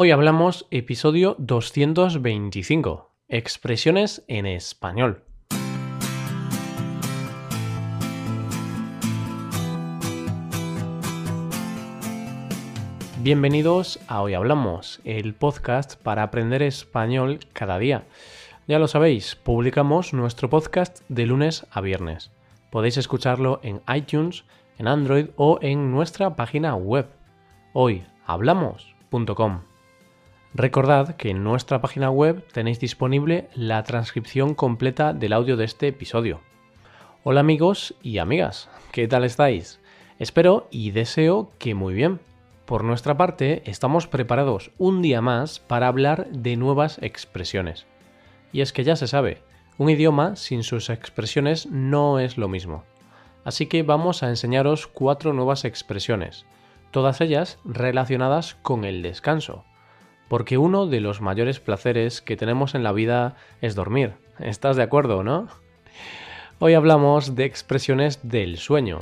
Hoy hablamos episodio 225, expresiones en español. Bienvenidos a Hoy Hablamos, el podcast para aprender español cada día. Ya lo sabéis, publicamos nuestro podcast de lunes a viernes. Podéis escucharlo en iTunes, en Android o en nuestra página web hoyhablamos.com. Recordad que en nuestra página web tenéis disponible la transcripción completa del audio de este episodio. Hola amigos y amigas, ¿qué tal estáis? Espero y deseo que muy bien. Por nuestra parte, estamos preparados un día más para hablar de nuevas expresiones. Y es que ya se sabe, un idioma sin sus expresiones no es lo mismo. Así que vamos a enseñaros cuatro nuevas expresiones, todas ellas relacionadas con el descanso porque uno de los mayores placeres que tenemos en la vida es dormir. ¿Estás de acuerdo, no? Hoy hablamos de expresiones del sueño.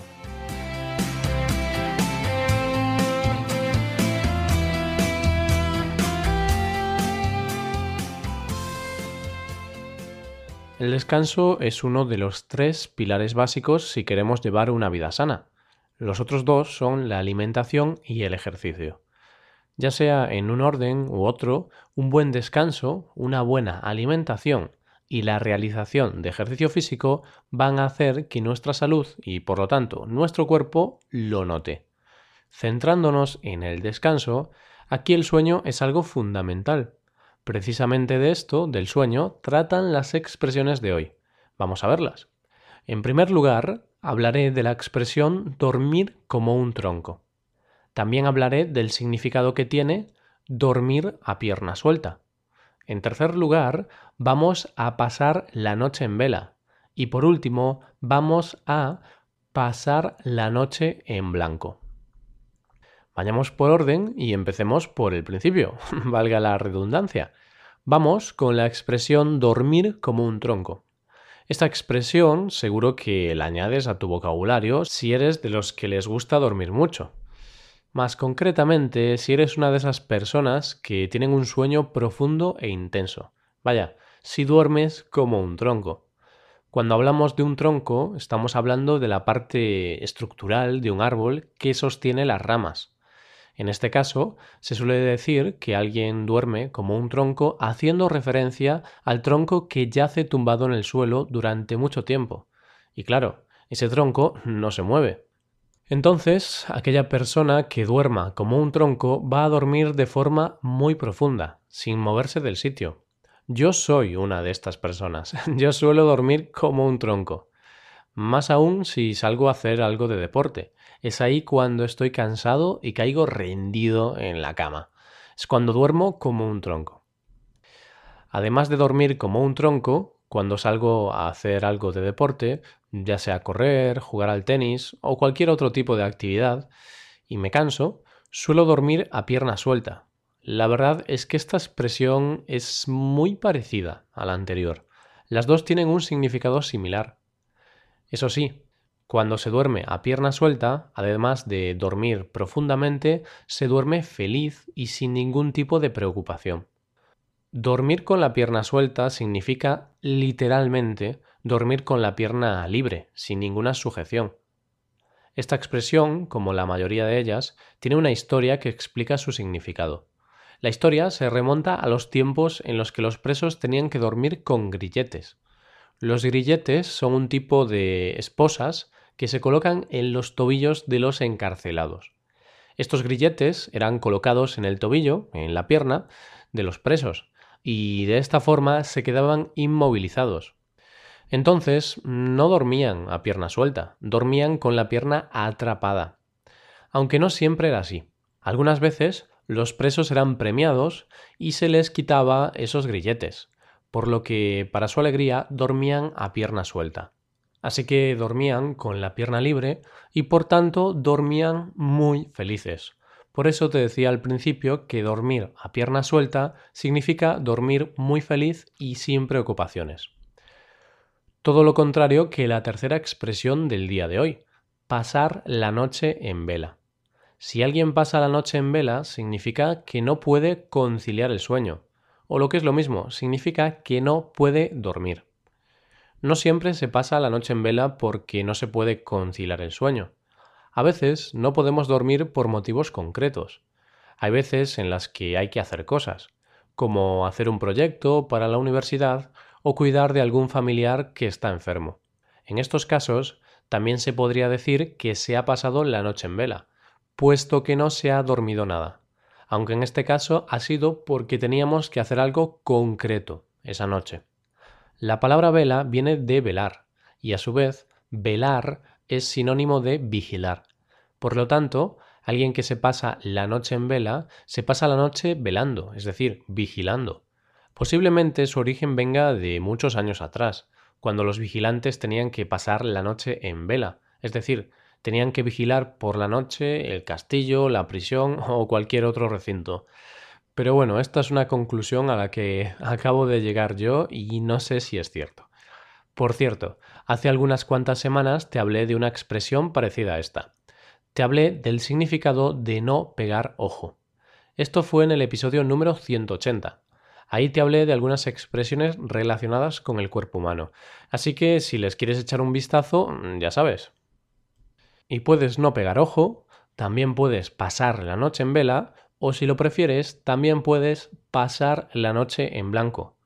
El descanso es uno de los tres pilares básicos si queremos llevar una vida sana. Los otros dos son la alimentación y el ejercicio ya sea en un orden u otro, un buen descanso, una buena alimentación y la realización de ejercicio físico van a hacer que nuestra salud y por lo tanto nuestro cuerpo lo note. Centrándonos en el descanso, aquí el sueño es algo fundamental. Precisamente de esto, del sueño, tratan las expresiones de hoy. Vamos a verlas. En primer lugar, hablaré de la expresión dormir como un tronco. También hablaré del significado que tiene dormir a pierna suelta. En tercer lugar, vamos a pasar la noche en vela. Y por último, vamos a pasar la noche en blanco. Vayamos por orden y empecemos por el principio, valga la redundancia. Vamos con la expresión dormir como un tronco. Esta expresión seguro que la añades a tu vocabulario si eres de los que les gusta dormir mucho. Más concretamente, si eres una de esas personas que tienen un sueño profundo e intenso. Vaya, si duermes como un tronco. Cuando hablamos de un tronco, estamos hablando de la parte estructural de un árbol que sostiene las ramas. En este caso, se suele decir que alguien duerme como un tronco haciendo referencia al tronco que yace tumbado en el suelo durante mucho tiempo. Y claro, ese tronco no se mueve. Entonces, aquella persona que duerma como un tronco va a dormir de forma muy profunda, sin moverse del sitio. Yo soy una de estas personas. Yo suelo dormir como un tronco. Más aún si salgo a hacer algo de deporte. Es ahí cuando estoy cansado y caigo rendido en la cama. Es cuando duermo como un tronco. Además de dormir como un tronco, cuando salgo a hacer algo de deporte, ya sea correr, jugar al tenis o cualquier otro tipo de actividad, y me canso, suelo dormir a pierna suelta. La verdad es que esta expresión es muy parecida a la anterior. Las dos tienen un significado similar. Eso sí, cuando se duerme a pierna suelta, además de dormir profundamente, se duerme feliz y sin ningún tipo de preocupación. Dormir con la pierna suelta significa literalmente dormir con la pierna libre, sin ninguna sujeción. Esta expresión, como la mayoría de ellas, tiene una historia que explica su significado. La historia se remonta a los tiempos en los que los presos tenían que dormir con grilletes. Los grilletes son un tipo de esposas que se colocan en los tobillos de los encarcelados. Estos grilletes eran colocados en el tobillo, en la pierna, de los presos, y de esta forma se quedaban inmovilizados. Entonces no dormían a pierna suelta, dormían con la pierna atrapada. Aunque no siempre era así. Algunas veces los presos eran premiados y se les quitaba esos grilletes, por lo que, para su alegría, dormían a pierna suelta. Así que dormían con la pierna libre y por tanto dormían muy felices, por eso te decía al principio que dormir a pierna suelta significa dormir muy feliz y sin preocupaciones. Todo lo contrario que la tercera expresión del día de hoy, pasar la noche en vela. Si alguien pasa la noche en vela, significa que no puede conciliar el sueño, o lo que es lo mismo, significa que no puede dormir. No siempre se pasa la noche en vela porque no se puede conciliar el sueño. A veces no podemos dormir por motivos concretos. Hay veces en las que hay que hacer cosas, como hacer un proyecto para la universidad o cuidar de algún familiar que está enfermo. En estos casos, también se podría decir que se ha pasado la noche en vela, puesto que no se ha dormido nada, aunque en este caso ha sido porque teníamos que hacer algo concreto esa noche. La palabra vela viene de velar, y a su vez, velar es sinónimo de vigilar. Por lo tanto, alguien que se pasa la noche en vela, se pasa la noche velando, es decir, vigilando. Posiblemente su origen venga de muchos años atrás, cuando los vigilantes tenían que pasar la noche en vela, es decir, tenían que vigilar por la noche el castillo, la prisión o cualquier otro recinto. Pero bueno, esta es una conclusión a la que acabo de llegar yo y no sé si es cierto. Por cierto, hace algunas cuantas semanas te hablé de una expresión parecida a esta. Te hablé del significado de no pegar ojo. Esto fue en el episodio número 180. Ahí te hablé de algunas expresiones relacionadas con el cuerpo humano. Así que si les quieres echar un vistazo, ya sabes. Y puedes no pegar ojo, también puedes pasar la noche en vela o si lo prefieres, también puedes pasar la noche en blanco.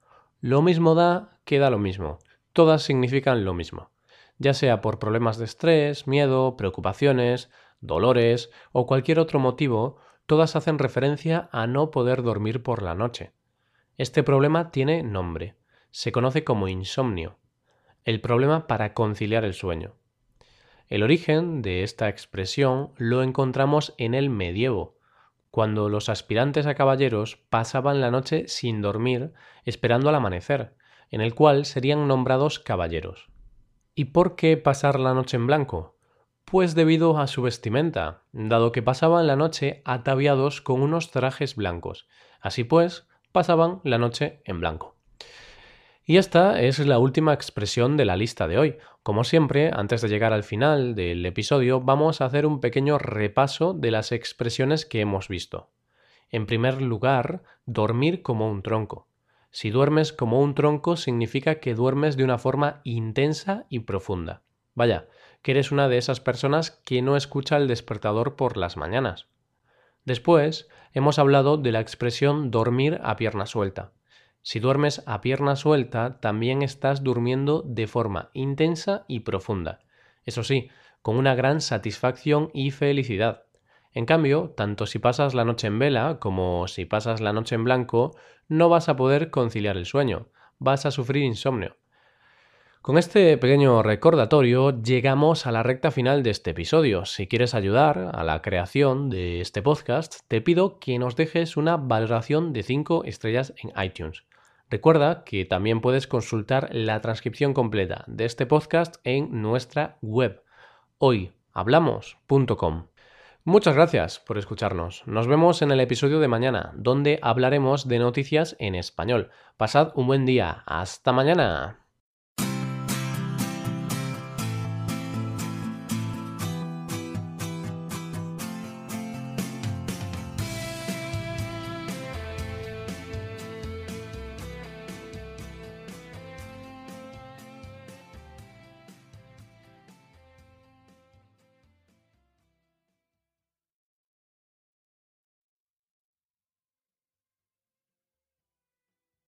Lo mismo da que da lo mismo. Todas significan lo mismo. Ya sea por problemas de estrés, miedo, preocupaciones, dolores o cualquier otro motivo, todas hacen referencia a no poder dormir por la noche. Este problema tiene nombre. Se conoce como insomnio. El problema para conciliar el sueño. El origen de esta expresión lo encontramos en el medievo, cuando los aspirantes a caballeros pasaban la noche sin dormir esperando al amanecer, en el cual serían nombrados caballeros. ¿Y por qué pasar la noche en blanco? Pues debido a su vestimenta, dado que pasaban la noche ataviados con unos trajes blancos. Así pues, pasaban la noche en blanco. Y esta es la última expresión de la lista de hoy. Como siempre, antes de llegar al final del episodio, vamos a hacer un pequeño repaso de las expresiones que hemos visto. En primer lugar, dormir como un tronco. Si duermes como un tronco significa que duermes de una forma intensa y profunda. Vaya, que eres una de esas personas que no escucha el despertador por las mañanas. Después, hemos hablado de la expresión dormir a pierna suelta. Si duermes a pierna suelta, también estás durmiendo de forma intensa y profunda. Eso sí, con una gran satisfacción y felicidad. En cambio, tanto si pasas la noche en vela como si pasas la noche en blanco, no vas a poder conciliar el sueño, vas a sufrir insomnio. Con este pequeño recordatorio llegamos a la recta final de este episodio. Si quieres ayudar a la creación de este podcast, te pido que nos dejes una valoración de 5 estrellas en iTunes. Recuerda que también puedes consultar la transcripción completa de este podcast en nuestra web hoyhablamos.com. Muchas gracias por escucharnos. Nos vemos en el episodio de mañana, donde hablaremos de noticias en español. Pasad un buen día. Hasta mañana.